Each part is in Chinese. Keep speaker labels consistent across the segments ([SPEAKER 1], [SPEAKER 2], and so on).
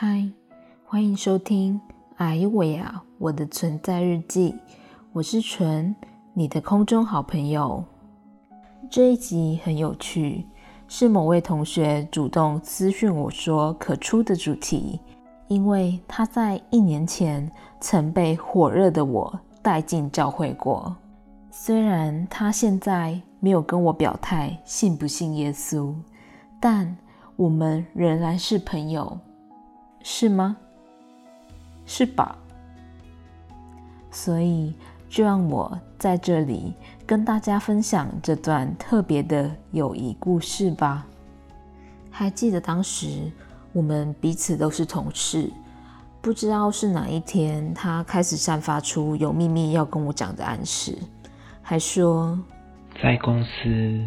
[SPEAKER 1] 嗨，欢迎收听《哎喂啊我的存在日记》，我是纯，你的空中好朋友。这一集很有趣，是某位同学主动私讯我说可出的主题，因为他在一年前曾被火热的我带进教会过。虽然他现在没有跟我表态信不信耶稣，但我们仍然是朋友。是吗？是吧？所以就让我在这里跟大家分享这段特别的友谊故事吧。还记得当时我们彼此都是同事，不知道是哪一天他开始散发出有秘密要跟我讲的暗示，还说
[SPEAKER 2] 在公司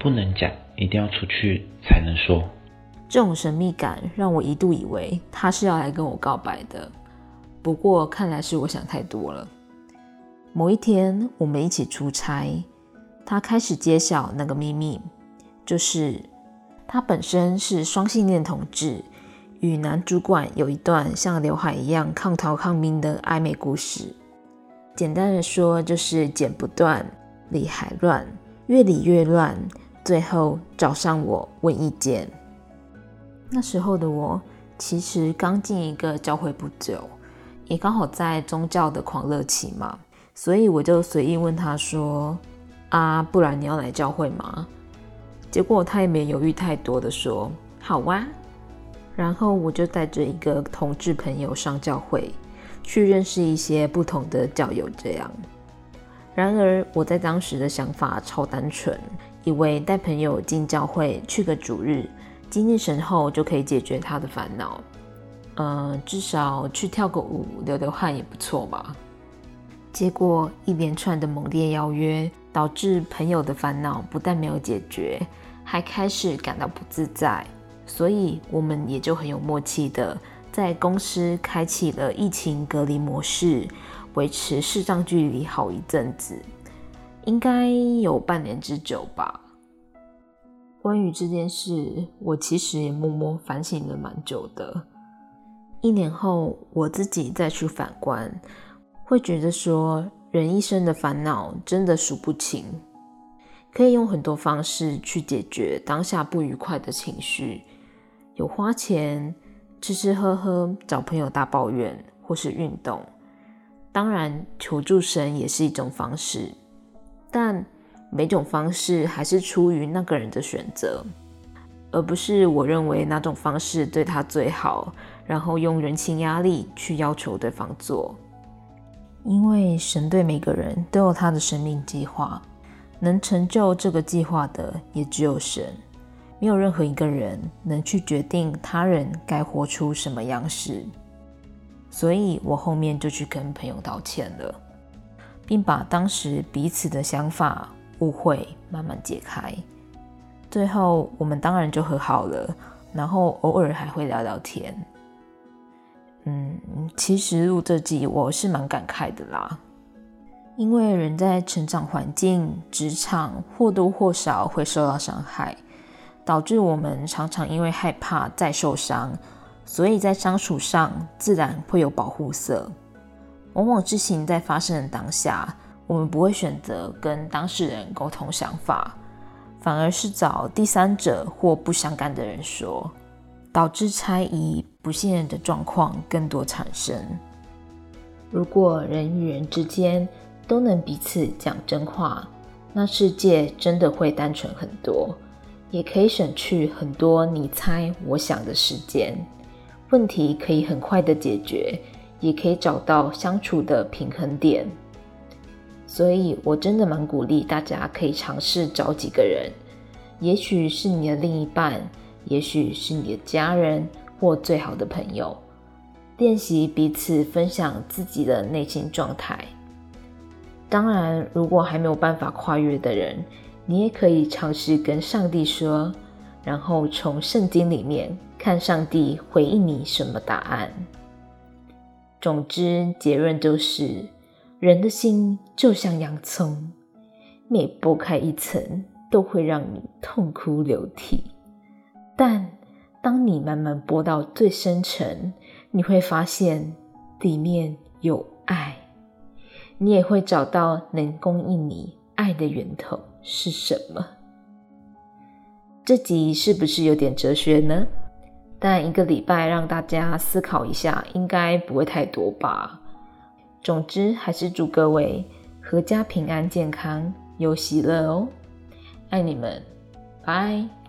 [SPEAKER 2] 不能讲，一定要出去才能说。
[SPEAKER 1] 这种神秘感让我一度以为他是要来跟我告白的，不过看来是我想太多了。某一天，我们一起出差，他开始揭晓那个秘密，就是他本身是双性恋同志，与男主管有一段像刘海一样抗逃抗命的暧昧故事。简单的说，就是剪不断，理还乱，越理越乱，最后找上我问意见。那时候的我其实刚进一个教会不久，也刚好在宗教的狂热期嘛，所以我就随意问他说：“啊，不然你要来教会吗？”结果他也没犹豫太多的说：“好哇。”然后我就带着一个同志朋友上教会，去认识一些不同的教友。这样，然而我在当时的想法超单纯，以为带朋友进教会去个主日。精神后就可以解决他的烦恼，呃，至少去跳个舞、流流汗也不错吧。结果一连串的猛烈邀约，导致朋友的烦恼不但没有解决，还开始感到不自在。所以我们也就很有默契的，在公司开启了疫情隔离模式，维持适当距离好一阵子，应该有半年之久吧。关于这件事，我其实也默默反省了蛮久的。一年后，我自己再去反观，会觉得说，人一生的烦恼真的数不清，可以用很多方式去解决当下不愉快的情绪，有花钱、吃吃喝喝、找朋友大抱怨，或是运动。当然，求助神也是一种方式，但。每种方式还是出于那个人的选择，而不是我认为哪种方式对他最好，然后用人情压力去要求对方做。因为神对每个人都有他的生命计划，能成就这个计划的也只有神，没有任何一个人能去决定他人该活出什么样式。所以我后面就去跟朋友道歉了，并把当时彼此的想法。误会慢慢解开，最后我们当然就和好了，然后偶尔还会聊聊天。嗯，其实录这集我是蛮感慨的啦，因为人在成长环境、职场或多或少会受到伤害，导致我们常常因为害怕再受伤，所以在相处上自然会有保护色。往往事情在发生的当下。我们不会选择跟当事人沟通想法，反而是找第三者或不相干的人说，导致猜疑、不信任的状况更多产生。如果人与人之间都能彼此讲真话，那世界真的会单纯很多，也可以省去很多你猜我想的时间，问题可以很快的解决，也可以找到相处的平衡点。所以，我真的蛮鼓励大家可以尝试找几个人，也许是你的另一半，也许是你的家人或最好的朋友，练习彼此分享自己的内心状态。当然，如果还没有办法跨越的人，你也可以尝试跟上帝说，然后从圣经里面看上帝回应你什么答案。总之，结论就是。人的心就像洋葱，每剥开一层都会让你痛哭流涕，但当你慢慢剥到最深层，你会发现里面有爱，你也会找到能供应你爱的源头是什么。这集是不是有点哲学呢？但一个礼拜让大家思考一下，应该不会太多吧。总之，还是祝各位阖家平安、健康、有喜乐哦！爱你们，拜。